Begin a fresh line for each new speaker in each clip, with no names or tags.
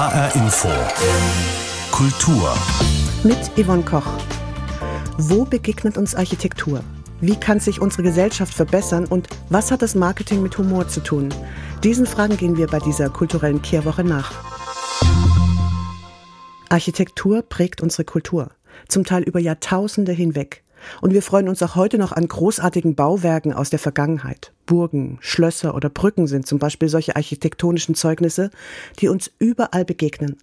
HR Info. Kultur.
Mit Yvonne Koch. Wo begegnet uns Architektur? Wie kann sich unsere Gesellschaft verbessern und was hat das Marketing mit Humor zu tun? Diesen Fragen gehen wir bei dieser kulturellen Kehrwoche nach. Architektur prägt unsere Kultur, zum Teil über Jahrtausende hinweg. Und wir freuen uns auch heute noch an großartigen Bauwerken aus der Vergangenheit. Burgen, Schlösser oder Brücken sind zum Beispiel solche architektonischen Zeugnisse, die uns überall begegnen.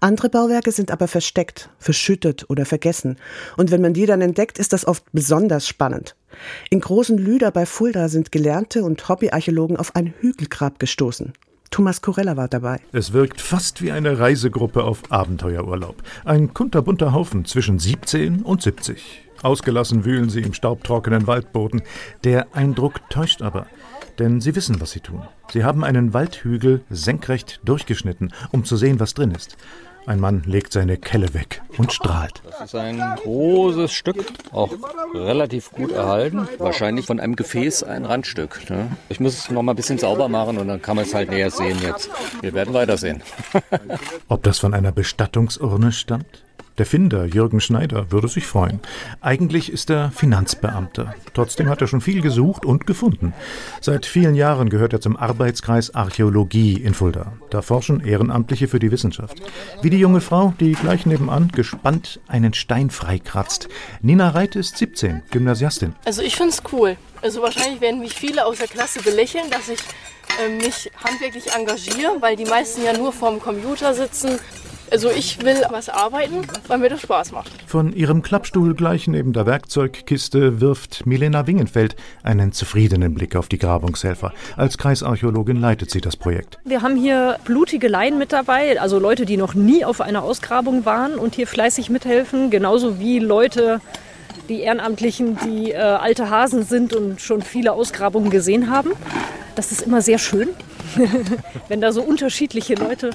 Andere Bauwerke sind aber versteckt, verschüttet oder vergessen. Und wenn man die dann entdeckt, ist das oft besonders spannend. In großen Lüder bei Fulda sind Gelernte und Hobbyarchäologen auf ein Hügelgrab gestoßen. Thomas Corella war dabei.
Es wirkt fast wie eine Reisegruppe auf Abenteuerurlaub. Ein kunterbunter Haufen zwischen 17 und 70. Ausgelassen wühlen sie im staubtrockenen Waldboden. Der Eindruck täuscht aber, denn sie wissen, was sie tun. Sie haben einen Waldhügel senkrecht durchgeschnitten, um zu sehen, was drin ist. Ein Mann legt seine Kelle weg und strahlt.
Das ist ein großes Stück, auch relativ gut erhalten. Wahrscheinlich von einem Gefäß ein Randstück. Ne? Ich muss es noch mal ein bisschen sauber machen und dann kann man es halt näher sehen jetzt. Wir werden weitersehen.
Ob das von einer Bestattungsurne stammt? Der Finder, Jürgen Schneider, würde sich freuen. Eigentlich ist er Finanzbeamter. Trotzdem hat er schon viel gesucht und gefunden. Seit vielen Jahren gehört er zum Arbeitskreis Archäologie in Fulda. Da forschen Ehrenamtliche für die Wissenschaft. Wie die junge Frau, die gleich nebenan gespannt einen Stein freikratzt. Nina Reit ist 17, Gymnasiastin.
Also ich finde es cool. Also wahrscheinlich werden mich viele aus der Klasse belächeln, dass ich äh, mich handwerklich engagiere, weil die meisten ja nur vorm Computer sitzen also ich will was arbeiten, weil mir das Spaß macht.
Von ihrem Klappstuhl gleich neben der Werkzeugkiste wirft Milena Wingenfeld einen zufriedenen Blick auf die Grabungshelfer. Als Kreisarchäologin leitet sie das Projekt.
Wir haben hier blutige Laien mit dabei, also Leute, die noch nie auf einer Ausgrabung waren und hier fleißig mithelfen, genauso wie Leute, die Ehrenamtlichen, die äh, alte Hasen sind und schon viele Ausgrabungen gesehen haben. Das ist immer sehr schön, wenn da so unterschiedliche Leute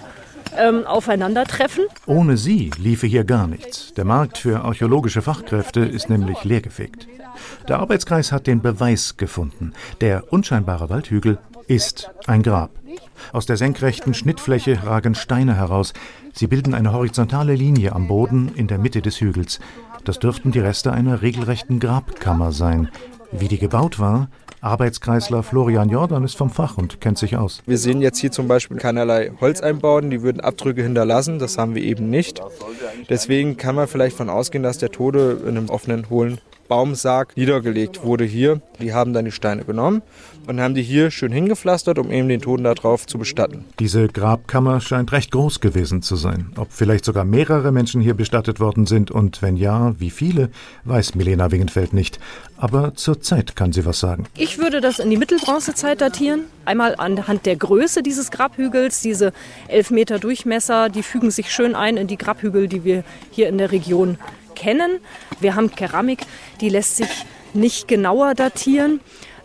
ähm, aufeinandertreffen.
Ohne sie liefe hier gar nichts. Der Markt für archäologische Fachkräfte ist nämlich leergefegt. Der Arbeitskreis hat den Beweis gefunden. Der unscheinbare Waldhügel ist ein Grab. Aus der senkrechten Schnittfläche ragen Steine heraus. Sie bilden eine horizontale Linie am Boden in der Mitte des Hügels. Das dürften die Reste einer regelrechten Grabkammer sein. Wie die gebaut war, Arbeitskreisler Florian Jordan ist vom Fach und kennt sich aus.
Wir sehen jetzt hier zum Beispiel keinerlei Holzeinbauten, die würden Abdrücke hinterlassen. Das haben wir eben nicht. Deswegen kann man vielleicht von ausgehen, dass der Tode in einem offenen, hohlen Baumsarg niedergelegt wurde hier. Die haben dann die Steine genommen und haben die hier schön hingepflastert, um eben den Toten darauf zu bestatten.
Diese Grabkammer scheint recht groß gewesen zu sein. Ob vielleicht sogar mehrere Menschen hier bestattet worden sind und wenn ja, wie viele, weiß Milena Wingenfeld nicht. Aber zur Zeit kann sie was sagen.
Ich würde das in die Mittelbronzezeit datieren. Einmal anhand der Größe dieses Grabhügels, diese elf Meter Durchmesser, die fügen sich schön ein in die Grabhügel, die wir hier in der Region kennen. Wir haben Keramik, die lässt sich nicht genauer datieren.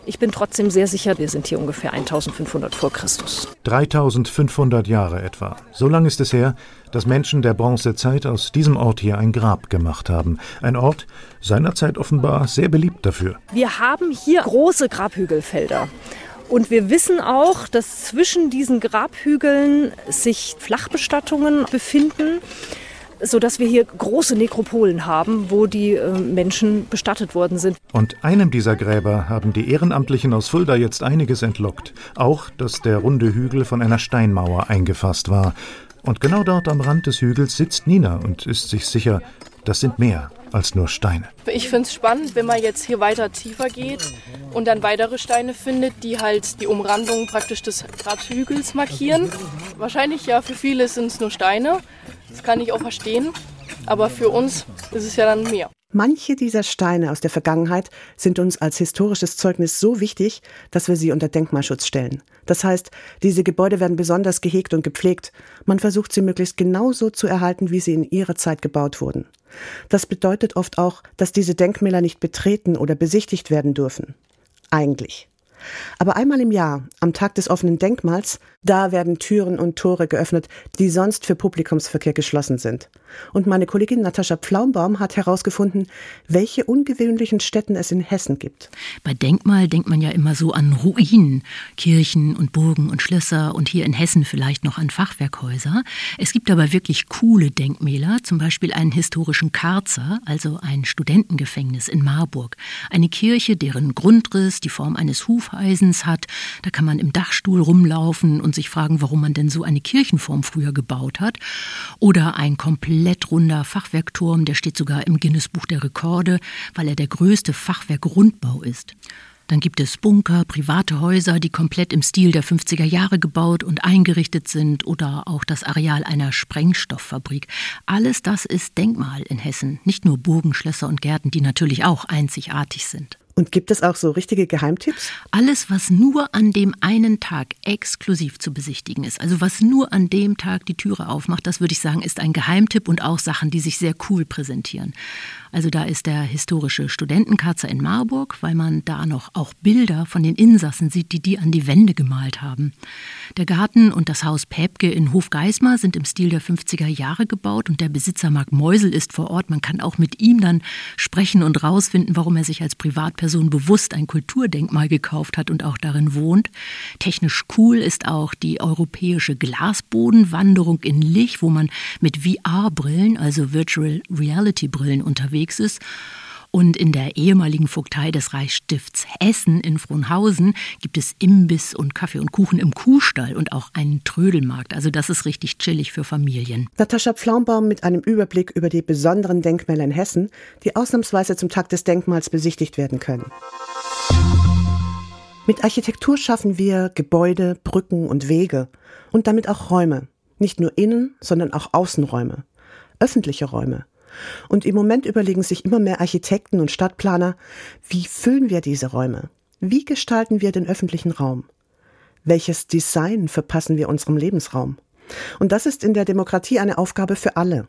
Ich bin trotzdem sehr sicher, wir sind hier ungefähr 1500 vor Christus.
3500 Jahre etwa. So lang ist es her, dass Menschen der Bronzezeit aus diesem Ort hier ein Grab gemacht haben. Ein Ort, seinerzeit offenbar sehr beliebt dafür.
Wir haben hier große Grabhügelfelder. Und wir wissen auch, dass zwischen diesen Grabhügeln sich Flachbestattungen befinden sodass wir hier große Nekropolen haben, wo die äh, Menschen bestattet worden sind.
Und einem dieser Gräber haben die Ehrenamtlichen aus Fulda jetzt einiges entlockt. Auch, dass der runde Hügel von einer Steinmauer eingefasst war. Und genau dort am Rand des Hügels sitzt Nina und ist sich sicher, das sind mehr als nur Steine.
Ich finde es spannend, wenn man jetzt hier weiter tiefer geht und dann weitere Steine findet, die halt die Umrandung praktisch des Grabhügels markieren. Wahrscheinlich ja, für viele sind es nur Steine. Das kann ich auch verstehen. Aber für uns ist es ja dann mehr.
Manche dieser Steine aus der Vergangenheit sind uns als historisches Zeugnis so wichtig, dass wir sie unter Denkmalschutz stellen. Das heißt, diese Gebäude werden besonders gehegt und gepflegt. Man versucht sie möglichst genauso zu erhalten, wie sie in ihrer Zeit gebaut wurden. Das bedeutet oft auch, dass diese Denkmäler nicht betreten oder besichtigt werden dürfen. Eigentlich. Aber einmal im Jahr, am Tag des offenen Denkmals, da werden Türen und Tore geöffnet, die sonst für Publikumsverkehr geschlossen sind. Und meine Kollegin Natascha Pflaumbaum hat herausgefunden, welche ungewöhnlichen Städten es in Hessen gibt.
Bei Denkmal denkt man ja immer so an Ruinen, Kirchen und Burgen und Schlösser und hier in Hessen vielleicht noch an Fachwerkhäuser. Es gibt aber wirklich coole Denkmäler, zum Beispiel einen historischen Karzer, also ein Studentengefängnis in Marburg, eine Kirche, deren Grundriss die Form eines Hufeisens hat. Da kann man im Dachstuhl rumlaufen und sich fragen, warum man denn so eine Kirchenform früher gebaut hat. Oder ein komplett runder Fachwerkturm, der steht sogar im Guinness-Buch der Rekorde, weil er der größte Fachwerkrundbau ist. Dann gibt es Bunker, private Häuser, die komplett im Stil der 50er Jahre gebaut und eingerichtet sind oder auch das Areal einer Sprengstofffabrik. Alles das ist Denkmal in Hessen, nicht nur Burgen, Schlösser und Gärten, die natürlich auch einzigartig sind.
Und gibt es auch so richtige Geheimtipps?
Alles, was nur an dem einen Tag exklusiv zu besichtigen ist, also was nur an dem Tag die Türe aufmacht, das würde ich sagen, ist ein Geheimtipp und auch Sachen, die sich sehr cool präsentieren. Also da ist der historische Studentenkatzer in Marburg, weil man da noch auch Bilder von den Insassen sieht, die die an die Wände gemalt haben. Der Garten und das Haus Päbke in Hofgeismar sind im Stil der 50er Jahre gebaut und der Besitzer Marc Meusel ist vor Ort. Man kann auch mit ihm dann sprechen und rausfinden, warum er sich als Privatperson bewusst ein Kulturdenkmal gekauft hat und auch darin wohnt. Technisch cool ist auch die europäische Glasbodenwanderung in Lich, wo man mit VR-Brillen, also Virtual Reality Brillen unterwegs unterwegs ist. Und in der ehemaligen Vogtei des Reichsstifts Essen in Frohnhausen gibt es Imbiss und Kaffee und Kuchen im Kuhstall und auch einen Trödelmarkt. Also das ist richtig chillig für Familien.
Natascha Pflaumbaum mit einem Überblick über die besonderen Denkmäler in Hessen, die ausnahmsweise zum Tag des Denkmals besichtigt werden können. Mit Architektur schaffen wir Gebäude, Brücken und Wege und damit auch Räume. Nicht nur Innen, sondern auch Außenräume. Öffentliche Räume. Und im Moment überlegen sich immer mehr Architekten und Stadtplaner, wie füllen wir diese Räume? Wie gestalten wir den öffentlichen Raum? Welches Design verpassen wir unserem Lebensraum? Und das ist in der Demokratie eine Aufgabe für alle.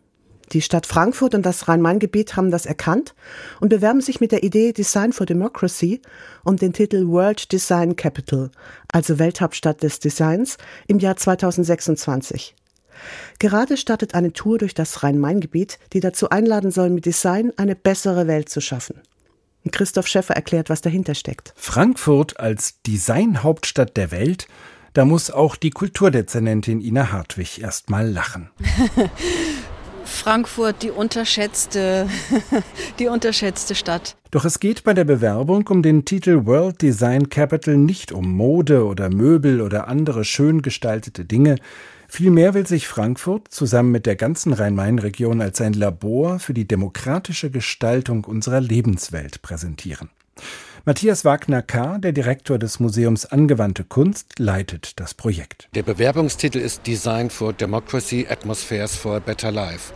Die Stadt Frankfurt und das Rhein-Main-Gebiet haben das erkannt und bewerben sich mit der Idee Design for Democracy und den Titel World Design Capital, also Welthauptstadt des Designs, im Jahr 2026. Gerade startet eine Tour durch das Rhein-Main-Gebiet, die dazu einladen soll, mit Design eine bessere Welt zu schaffen. Christoph Schäffer erklärt, was dahinter steckt.
Frankfurt als Designhauptstadt der Welt, da muss auch die Kulturdezernentin Ina Hartwig erst mal lachen.
Frankfurt die unterschätzte, die unterschätzte Stadt.
Doch es geht bei der Bewerbung um den Titel World Design Capital nicht um Mode oder Möbel oder andere schön gestaltete Dinge, Vielmehr will sich Frankfurt zusammen mit der ganzen Rhein-Main-Region als ein Labor für die demokratische Gestaltung unserer Lebenswelt präsentieren. Matthias Wagner-K., der Direktor des Museums Angewandte Kunst, leitet das Projekt.
Der Bewerbungstitel ist Design for Democracy, Atmospheres for a Better Life.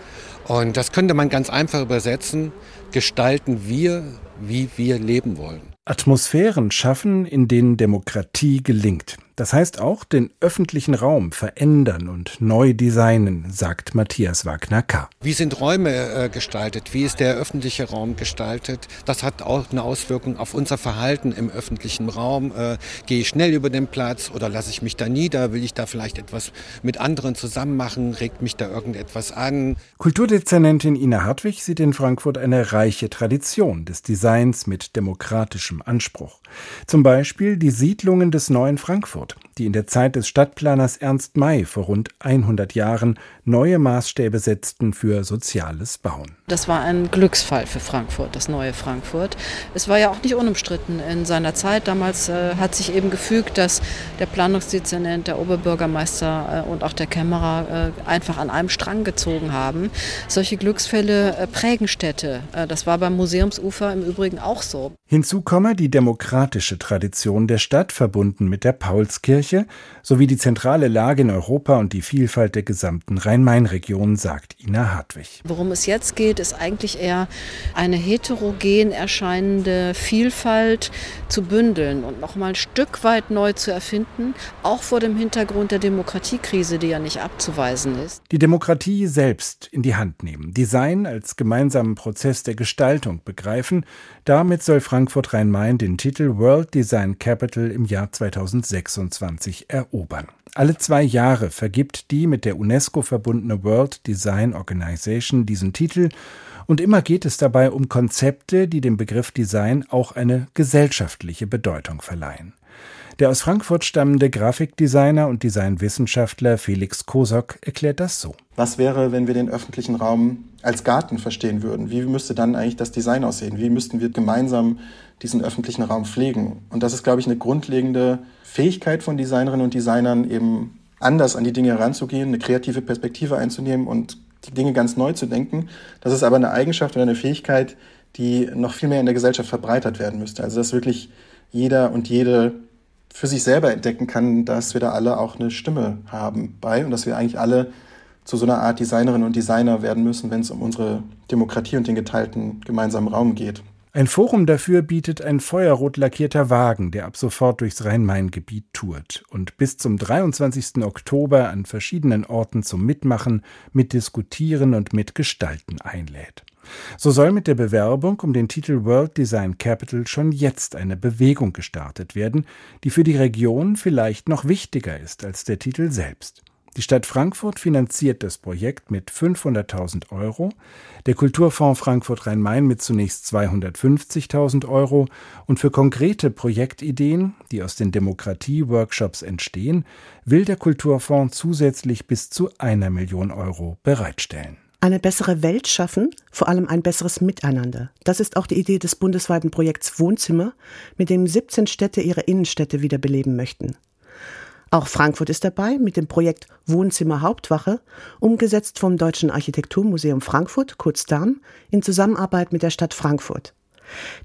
Und das könnte man ganz einfach übersetzen, gestalten wir, wie wir leben wollen.
Atmosphären schaffen, in denen Demokratie gelingt. Das heißt auch den öffentlichen Raum verändern und neu designen, sagt Matthias Wagner-K.
Wie sind Räume äh, gestaltet? Wie ist der öffentliche Raum gestaltet? Das hat auch eine Auswirkung auf unser Verhalten im öffentlichen Raum. Äh, gehe ich schnell über den Platz oder lasse ich mich da nieder? Will ich da vielleicht etwas mit anderen zusammen machen? Regt mich da irgendetwas an?
Kulturdezernentin Ina Hartwig sieht in Frankfurt eine reiche Tradition des Designs mit demokratischem Anspruch. Zum Beispiel die Siedlungen des neuen Frankfurt Frankfurt. Die in der Zeit des Stadtplaners Ernst May vor rund 100 Jahren neue Maßstäbe setzten für soziales Bauen.
Das war ein Glücksfall für Frankfurt, das neue Frankfurt. Es war ja auch nicht unumstritten in seiner Zeit. Damals äh, hat sich eben gefügt, dass der Planungsdezernent, der Oberbürgermeister äh, und auch der Kämmerer äh, einfach an einem Strang gezogen haben. Solche Glücksfälle äh, prägen Städte. Äh, das war beim Museumsufer im Übrigen auch so.
Hinzu komme die demokratische Tradition der Stadt, verbunden mit der Paulskirche Kirche sowie die zentrale Lage in Europa und die Vielfalt der gesamten Rhein-Main-Region, sagt Ina Hartwig.
Worum es jetzt geht, ist eigentlich eher eine heterogen erscheinende Vielfalt zu bündeln und noch mal ein Stück weit neu zu erfinden, auch vor dem Hintergrund der Demokratiekrise, die ja nicht abzuweisen ist.
Die Demokratie selbst in die Hand nehmen, Design als gemeinsamen Prozess der Gestaltung begreifen, damit soll Frankfurt Rhein-Main den Titel World Design Capital im Jahr 2026 erobern. Alle zwei Jahre vergibt die mit der UNESCO verbundene World Design Organization diesen Titel und immer geht es dabei um Konzepte, die dem Begriff Design auch eine gesellschaftliche Bedeutung verleihen. Der aus Frankfurt stammende Grafikdesigner und Designwissenschaftler Felix Kosok erklärt das so.
Was wäre, wenn wir den öffentlichen Raum als Garten verstehen würden? Wie müsste dann eigentlich das Design aussehen? Wie müssten wir gemeinsam diesen öffentlichen Raum pflegen? Und das ist, glaube ich, eine grundlegende Fähigkeit von Designerinnen und Designern, eben anders an die Dinge heranzugehen, eine kreative Perspektive einzunehmen und die Dinge ganz neu zu denken. Das ist aber eine Eigenschaft oder eine Fähigkeit, die noch viel mehr in der Gesellschaft verbreitert werden müsste. Also dass wirklich jeder und jede für sich selber entdecken kann, dass wir da alle auch eine Stimme haben bei und dass wir eigentlich alle zu so einer Art Designerinnen und Designer werden müssen, wenn es um unsere Demokratie und den geteilten gemeinsamen Raum geht.
Ein Forum dafür bietet ein feuerrot lackierter Wagen, der ab sofort durchs Rhein-Main-Gebiet tourt und bis zum 23. Oktober an verschiedenen Orten zum Mitmachen, Mitdiskutieren und Mitgestalten einlädt. So soll mit der Bewerbung um den Titel World Design Capital schon jetzt eine Bewegung gestartet werden, die für die Region vielleicht noch wichtiger ist als der Titel selbst. Die Stadt Frankfurt finanziert das Projekt mit 500.000 Euro, der Kulturfonds Frankfurt Rhein-Main mit zunächst 250.000 Euro und für konkrete Projektideen, die aus den Demokratie-Workshops entstehen, will der Kulturfonds zusätzlich bis zu einer Million Euro bereitstellen.
Eine bessere Welt schaffen, vor allem ein besseres Miteinander. Das ist auch die Idee des bundesweiten Projekts Wohnzimmer, mit dem 17 Städte ihre Innenstädte wiederbeleben möchten. Auch Frankfurt ist dabei mit dem Projekt Wohnzimmer Hauptwache, umgesetzt vom Deutschen Architekturmuseum Frankfurt, kurz DAM, in Zusammenarbeit mit der Stadt Frankfurt.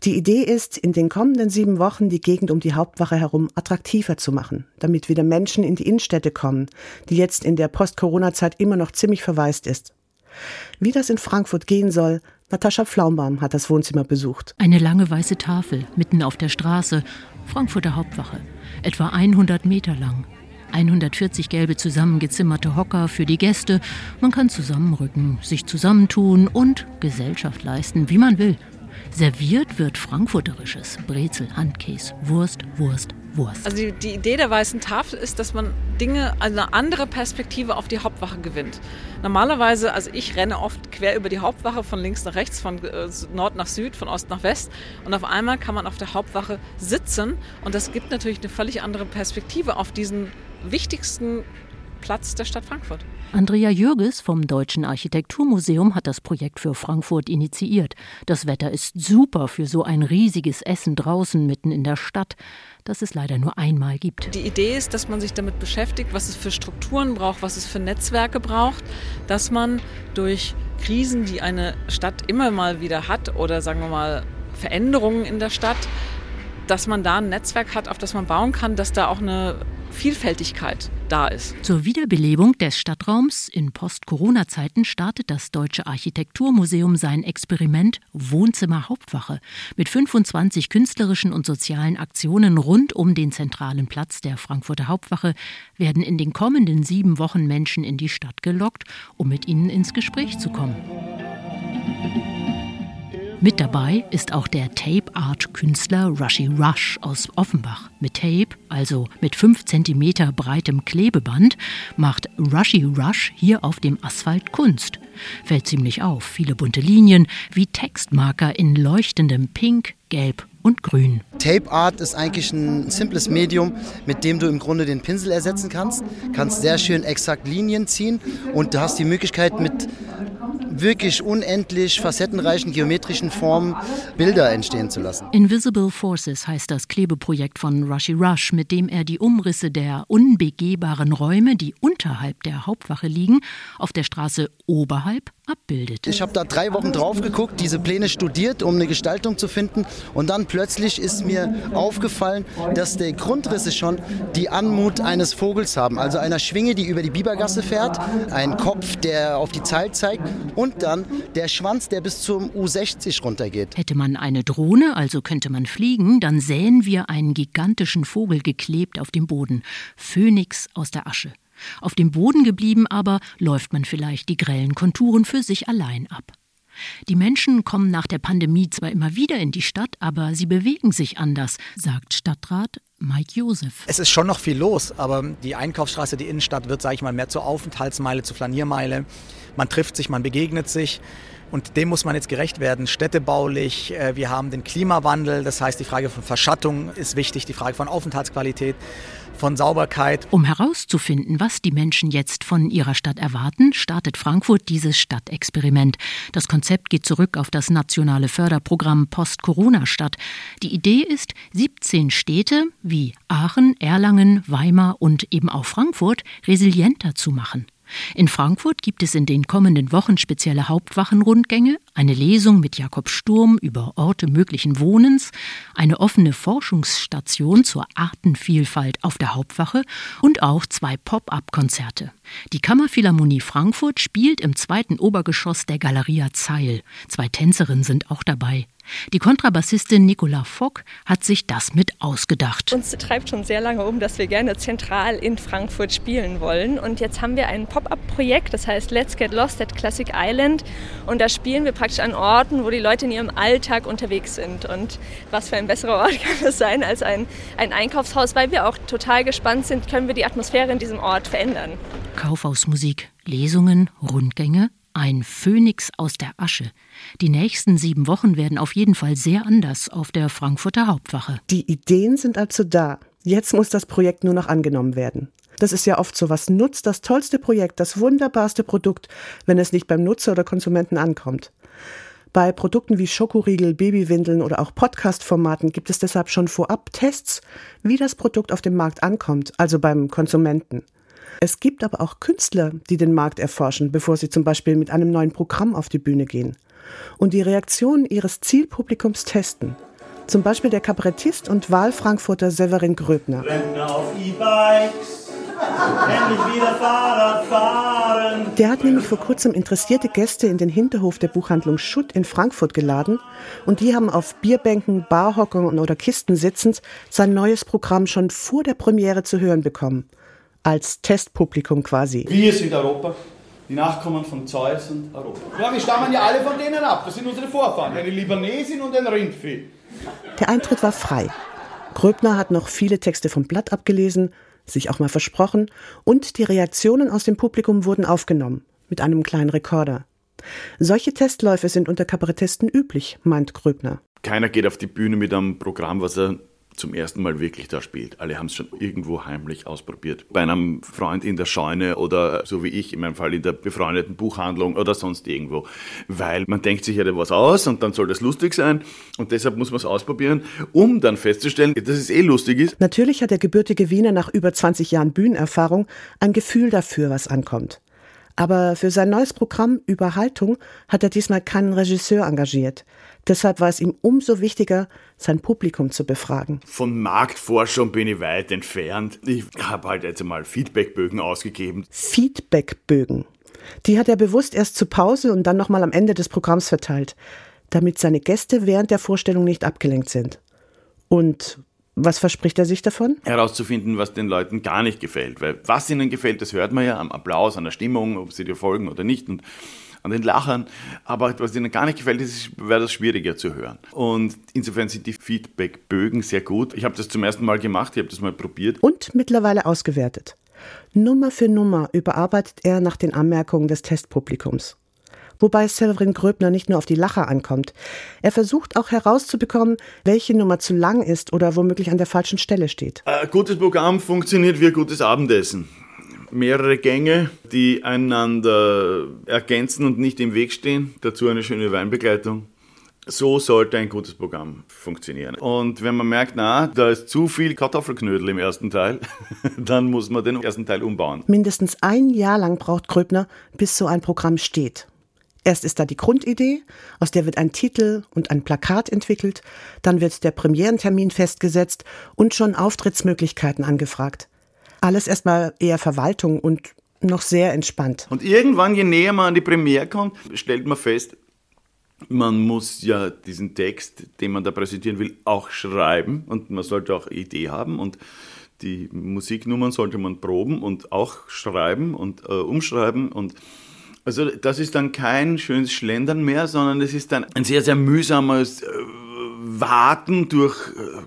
Die Idee ist, in den kommenden sieben Wochen die Gegend um die Hauptwache herum attraktiver zu machen, damit wieder Menschen in die Innenstädte kommen, die jetzt in der Post-Corona-Zeit immer noch ziemlich verwaist ist. Wie das in Frankfurt gehen soll, Natascha Flaumbaum hat das Wohnzimmer besucht.
Eine lange weiße Tafel mitten auf der Straße, Frankfurter Hauptwache, etwa 100 Meter lang. 140 gelbe zusammengezimmerte Hocker für die Gäste. Man kann zusammenrücken, sich zusammentun und Gesellschaft leisten, wie man will. Serviert wird Frankfurterisches. Brezel, Handkäse, Wurst, Wurst, Wurst.
Also die, Idee der weißen Tafel ist, dass man Dinge, also eine andere Perspektive auf die Hauptwache gewinnt. Normalerweise, also ich renne oft quer über die Hauptwache von links nach rechts, von äh, Nord nach Süd, von Ost nach West. Und auf einmal kann man auf der Hauptwache sitzen. Und das gibt natürlich eine völlig andere Perspektive auf diesen wichtigsten Platz der Stadt Frankfurt.
Andrea Jürges vom Deutschen Architekturmuseum hat das Projekt für Frankfurt initiiert. Das Wetter ist super für so ein riesiges Essen draußen mitten in der Stadt, das es leider nur einmal gibt.
Die Idee ist, dass man sich damit beschäftigt, was es für Strukturen braucht, was es für Netzwerke braucht, dass man durch Krisen, die eine Stadt immer mal wieder hat oder sagen wir mal Veränderungen in der Stadt, dass man da ein Netzwerk hat, auf das man bauen kann, dass da auch eine Vielfältigkeit da ist.
Zur Wiederbelebung des Stadtraums in Post-Corona-Zeiten startet das Deutsche Architekturmuseum sein Experiment Wohnzimmer Hauptwache mit 25 künstlerischen und sozialen Aktionen rund um den zentralen Platz der Frankfurter Hauptwache werden in den kommenden sieben Wochen Menschen in die Stadt gelockt, um mit ihnen ins Gespräch zu kommen. Mit dabei ist auch der Tape Art Künstler Rushy Rush aus Offenbach. Mit Tape, also mit 5 cm breitem Klebeband, macht Rushy Rush hier auf dem Asphalt Kunst. Fällt ziemlich auf, viele bunte Linien wie Textmarker in leuchtendem Pink, Gelb und Grün.
Tape Art ist eigentlich ein simples Medium, mit dem du im Grunde den Pinsel ersetzen kannst. Kannst sehr schön exakt Linien ziehen und du hast die Möglichkeit mit wirklich unendlich facettenreichen geometrischen Formen Bilder entstehen zu lassen.
Invisible Forces heißt das Klebeprojekt von Rushy Rush, mit dem er die Umrisse der unbegehbaren Räume, die unterhalb der Hauptwache liegen, auf der Straße oberhalb abbildet.
Ich habe da drei Wochen drauf geguckt, diese Pläne studiert, um eine Gestaltung zu finden. Und dann plötzlich ist mir aufgefallen, dass die Grundrisse schon die Anmut eines Vogels haben. Also einer Schwinge, die über die Bibergasse fährt, ein Kopf, der auf die Zeit zeigt und dann der Schwanz, der bis zum U60 runtergeht.
Hätte man eine Drohne, also könnte man fliegen, dann sähen wir einen gigantischen Vogel geklebt auf dem Boden. Phönix aus der Asche. Auf dem Boden geblieben aber läuft man vielleicht die grellen Konturen für sich allein ab. Die Menschen kommen nach der Pandemie zwar immer wieder in die Stadt, aber sie bewegen sich anders, sagt Stadtrat Mike Josef.
Es ist schon noch viel los, aber die Einkaufsstraße, die Innenstadt wird, sage ich mal, mehr zur Aufenthaltsmeile, zur Flaniermeile. Man trifft sich, man begegnet sich. Und dem muss man jetzt gerecht werden, städtebaulich. Äh, wir haben den Klimawandel, das heißt, die Frage von Verschattung ist wichtig, die Frage von Aufenthaltsqualität von Sauberkeit.
Um herauszufinden, was die Menschen jetzt von ihrer Stadt erwarten, startet Frankfurt dieses Stadtexperiment. Das Konzept geht zurück auf das nationale Förderprogramm Post-Corona-Stadt. Die Idee ist, 17 Städte wie Aachen, Erlangen, Weimar und eben auch Frankfurt resilienter zu machen. In Frankfurt gibt es in den kommenden Wochen spezielle Hauptwachenrundgänge, eine Lesung mit Jakob Sturm über Orte möglichen Wohnens, eine offene Forschungsstation zur Artenvielfalt auf der Hauptwache und auch zwei Pop-up-Konzerte. Die Kammerphilharmonie Frankfurt spielt im zweiten Obergeschoss der Galeria Zeil. Zwei Tänzerinnen sind auch dabei. Die Kontrabassistin Nicola Fock hat sich das mit ausgedacht.
Uns treibt schon sehr lange um, dass wir gerne zentral in Frankfurt spielen wollen. Und jetzt haben wir ein Pop-up-Projekt, das heißt Let's Get Lost at Classic Island. Und da spielen wir praktisch an Orten, wo die Leute in ihrem Alltag unterwegs sind. Und was für ein besserer Ort kann es sein als ein, ein Einkaufshaus, weil wir auch total gespannt sind, können wir die Atmosphäre in diesem Ort verändern.
Kaufhausmusik, Lesungen, Rundgänge, ein Phönix aus der Asche. Die nächsten sieben Wochen werden auf jeden Fall sehr anders auf der Frankfurter Hauptwache.
Die Ideen sind also da. Jetzt muss das Projekt nur noch angenommen werden. Das ist ja oft so, was nutzt das tollste Projekt, das wunderbarste Produkt, wenn es nicht beim Nutzer oder Konsumenten ankommt. Bei Produkten wie Schokoriegel, Babywindeln oder auch Podcast-Formaten gibt es deshalb schon vorab Tests, wie das Produkt auf dem Markt ankommt, also beim Konsumenten. Es gibt aber auch Künstler, die den Markt erforschen, bevor sie zum Beispiel mit einem neuen Programm auf die Bühne gehen und die Reaktionen ihres Zielpublikums testen. Zum Beispiel der Kabarettist und Wahlfrankfurter Severin Gröbner. auf E-Bikes. Endlich wieder Fahrrad fahren. Der hat nämlich vor kurzem interessierte Gäste in den Hinterhof der Buchhandlung Schutt in Frankfurt geladen und die haben auf Bierbänken, Barhockern oder Kisten sitzend sein neues Programm schon vor der Premiere zu hören bekommen als Testpublikum quasi.
Wir sind Europa, die Nachkommen von Zeus und Europa. Ja, wir stammen ja alle von denen ab. Das sind unsere Vorfahren, eine Libanesin und ein Rindvieh.
Der Eintritt war frei. Gröbner hat noch viele Texte vom Blatt abgelesen, sich auch mal versprochen und die Reaktionen aus dem Publikum wurden aufgenommen mit einem kleinen Rekorder. Solche Testläufe sind unter Kabarettisten üblich, meint Gröbner.
Keiner geht auf die Bühne mit einem Programm, was er zum ersten Mal wirklich da spielt. Alle haben es schon irgendwo heimlich ausprobiert. Bei einem Freund in der Scheune oder so wie ich in meinem Fall in der befreundeten Buchhandlung oder sonst irgendwo. Weil man denkt sich ja was aus und dann soll das lustig sein und deshalb muss man es ausprobieren, um dann festzustellen, dass es eh lustig ist.
Natürlich hat der gebürtige Wiener nach über 20 Jahren Bühnenerfahrung ein Gefühl dafür, was ankommt. Aber für sein neues Programm Überhaltung hat er diesmal keinen Regisseur engagiert. Deshalb war es ihm umso wichtiger, sein Publikum zu befragen.
Von Marktforschung bin ich weit entfernt. Ich habe halt jetzt einmal Feedbackbögen ausgegeben.
Feedbackbögen. Die hat er bewusst erst zur Pause und dann nochmal am Ende des Programms verteilt, damit seine Gäste während der Vorstellung nicht abgelenkt sind. Und was verspricht er sich davon?
Herauszufinden, was den Leuten gar nicht gefällt. Weil was ihnen gefällt, das hört man ja am Applaus, an der Stimmung, ob sie dir folgen oder nicht. Und an den Lachern. Aber was ihnen gar nicht gefällt, ist, wäre das schwieriger zu hören. Und insofern sind die Feedbackbögen sehr gut. Ich habe das zum ersten Mal gemacht, ich habe das mal probiert.
Und mittlerweile ausgewertet. Nummer für Nummer überarbeitet er nach den Anmerkungen des Testpublikums. Wobei Severin Gröbner nicht nur auf die Lacher ankommt. Er versucht auch herauszubekommen, welche Nummer zu lang ist oder womöglich an der falschen Stelle steht.
Ein gutes Programm funktioniert wie ein gutes Abendessen mehrere Gänge, die einander ergänzen und nicht im Weg stehen. Dazu eine schöne Weinbegleitung. So sollte ein gutes Programm funktionieren. Und wenn man merkt, na, da ist zu viel Kartoffelknödel im ersten Teil, dann muss man den ersten Teil umbauen.
Mindestens ein Jahr lang braucht Gröbner, bis so ein Programm steht. Erst ist da die Grundidee, aus der wird ein Titel und ein Plakat entwickelt, dann wird der Premierentermin festgesetzt und schon Auftrittsmöglichkeiten angefragt. Alles erstmal eher Verwaltung und noch sehr entspannt.
Und irgendwann, je näher man an die Premiere kommt, stellt man fest, man muss ja diesen Text, den man da präsentieren will, auch schreiben und man sollte auch Idee haben und die Musiknummern sollte man proben und auch schreiben und äh, umschreiben und also das ist dann kein schönes Schlendern mehr, sondern es ist dann ein sehr, sehr mühsames äh, Warten durch äh,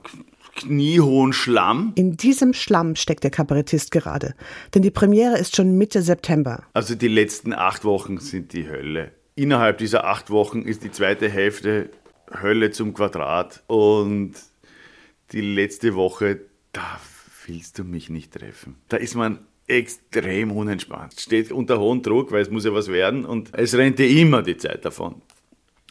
kniehohen Schlamm.
In diesem Schlamm steckt der Kabarettist gerade, denn die Premiere ist schon Mitte September.
Also die letzten acht Wochen sind die Hölle. Innerhalb dieser acht Wochen ist die zweite Hälfte Hölle zum Quadrat und die letzte Woche, da willst du mich nicht treffen. Da ist man extrem unentspannt. Steht unter hohem Druck, weil es muss ja was werden und es rennt dir immer die Zeit davon.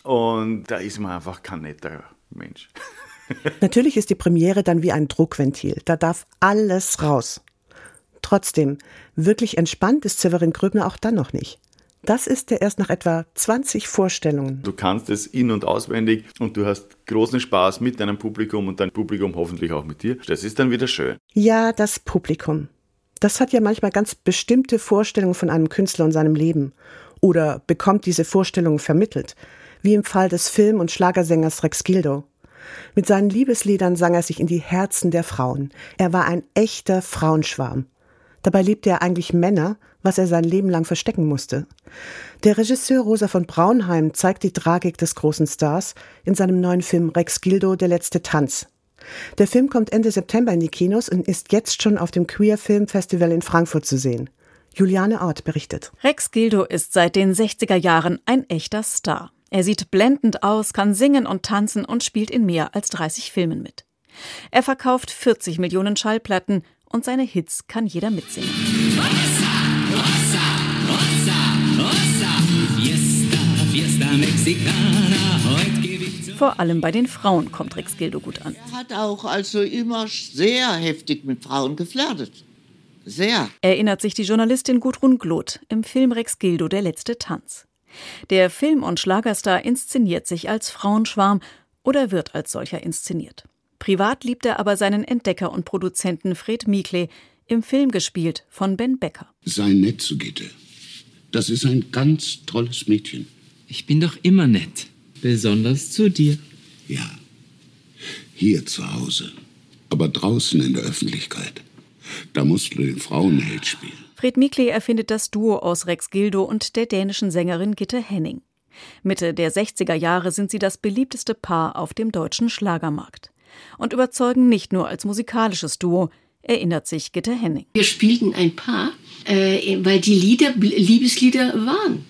Und da ist man einfach kein netter Mensch.
Natürlich ist die Premiere dann wie ein Druckventil. Da darf alles raus. Trotzdem, wirklich entspannt ist Severin Gröbner auch dann noch nicht. Das ist er erst nach etwa 20 Vorstellungen.
Du kannst es in- und auswendig und du hast großen Spaß mit deinem Publikum und dein Publikum hoffentlich auch mit dir. Das ist dann wieder schön.
Ja, das Publikum. Das hat ja manchmal ganz bestimmte Vorstellungen von einem Künstler und seinem Leben oder bekommt diese Vorstellungen vermittelt, wie im Fall des Film- und Schlagersängers Rex Gildo. Mit seinen Liebesliedern sang er sich in die Herzen der Frauen. Er war ein echter Frauenschwarm. Dabei liebte er eigentlich Männer, was er sein Leben lang verstecken musste. Der Regisseur Rosa von Braunheim zeigt die Tragik des großen Stars in seinem neuen Film Rex Gildo, Der letzte Tanz. Der Film kommt Ende September in die Kinos und ist jetzt schon auf dem Queer Film Festival in Frankfurt zu sehen. Juliane Ort berichtet.
Rex Gildo ist seit den 60er Jahren ein echter Star. Er sieht blendend aus, kann singen und tanzen und spielt in mehr als 30 Filmen mit. Er verkauft 40 Millionen Schallplatten und seine Hits kann jeder mitsingen. Vor allem bei den Frauen kommt Rex Gildo gut an.
Er hat auch also immer sehr heftig mit Frauen geflirtet. Sehr.
Erinnert sich die Journalistin Gudrun Gloth im Film Rex Gildo Der letzte Tanz. Der Film- und Schlagerstar inszeniert sich als Frauenschwarm oder wird als solcher inszeniert. Privat liebt er aber seinen Entdecker und Produzenten Fred Mikle, im Film gespielt von Ben Becker.
Sei nett zu Gitte. Das ist ein ganz tolles Mädchen.
Ich bin doch immer nett. Besonders zu dir.
Ja. Hier zu Hause. Aber draußen in der Öffentlichkeit. Da musst du den Frauenheld spielen.
Fred Mikle erfindet das Duo aus Rex Gildo und der dänischen Sängerin Gitte Henning. Mitte der 60er Jahre sind sie das beliebteste Paar auf dem deutschen Schlagermarkt. Und überzeugen nicht nur als musikalisches Duo, erinnert sich Gitte Henning.
Wir spielten ein Paar, äh, weil die Lieder Liebeslieder waren.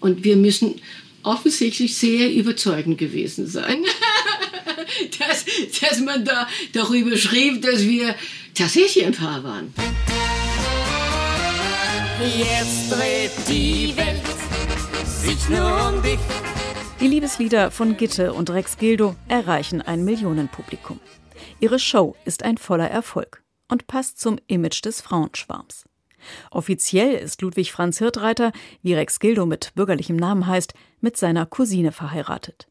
Und wir müssen offensichtlich sehr überzeugend gewesen sein, dass, dass man da darüber schrieb, dass wir tatsächlich ein Paar waren.
Jetzt dreht die Welt sich nur um dich. Die Liebeslieder von Gitte und Rex Gildo erreichen ein Millionenpublikum. Ihre Show ist ein voller Erfolg und passt zum Image des Frauenschwarms. Offiziell ist Ludwig Franz Hirtreiter, wie Rex Gildo mit bürgerlichem Namen heißt, mit seiner Cousine verheiratet.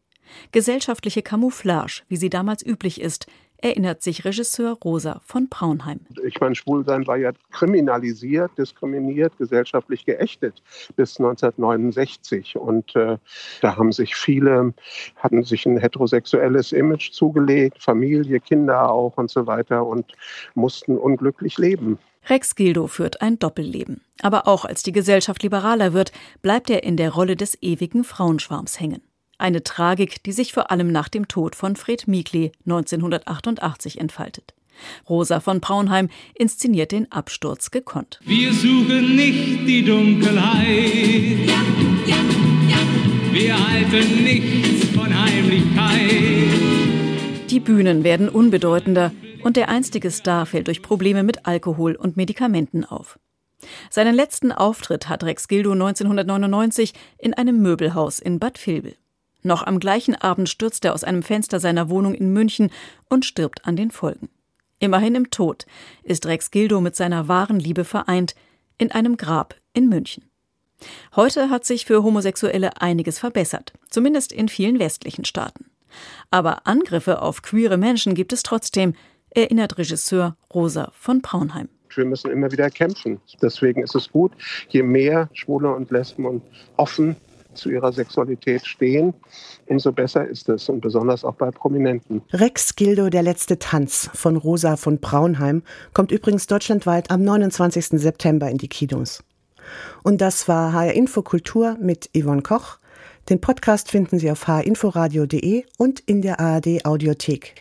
Gesellschaftliche Camouflage, wie sie damals üblich ist, erinnert sich Regisseur Rosa von Braunheim.
Ich meine, Schwulsein war ja kriminalisiert, diskriminiert, gesellschaftlich geächtet bis 1969. Und äh, da haben sich viele, hatten sich ein heterosexuelles Image zugelegt, Familie, Kinder auch und so weiter und mussten unglücklich leben.
Rex Gildo führt ein Doppelleben. Aber auch als die Gesellschaft liberaler wird, bleibt er in der Rolle des ewigen Frauenschwarms hängen. Eine Tragik, die sich vor allem nach dem Tod von Fred Mikli 1988 entfaltet. Rosa von Braunheim inszeniert den Absturz gekonnt.
Wir suchen nicht die Dunkelheit. Ja, ja, ja. Wir halten nichts von Heimlichkeit.
Die Bühnen werden unbedeutender und der einstige Star fällt durch Probleme mit Alkohol und Medikamenten auf. Seinen letzten Auftritt hat Rex Gildo 1999 in einem Möbelhaus in Bad Vilbel. Noch am gleichen Abend stürzt er aus einem Fenster seiner Wohnung in München und stirbt an den Folgen. Immerhin im Tod ist Rex Gildo mit seiner wahren Liebe vereint in einem Grab in München. Heute hat sich für Homosexuelle einiges verbessert, zumindest in vielen westlichen Staaten. Aber Angriffe auf queere Menschen gibt es trotzdem, erinnert Regisseur Rosa von Braunheim.
Wir müssen immer wieder kämpfen. Deswegen ist es gut, je mehr Schwule und Lesben und offen zu ihrer Sexualität stehen, umso besser ist es und besonders auch bei Prominenten.
Rex Gildo, der letzte Tanz von Rosa von Braunheim, kommt übrigens deutschlandweit am 29. September in die Kinos. Und das war HR Info Kultur mit Yvonne Koch. Den Podcast finden Sie auf hrinforadio.de und in der ARD Audiothek.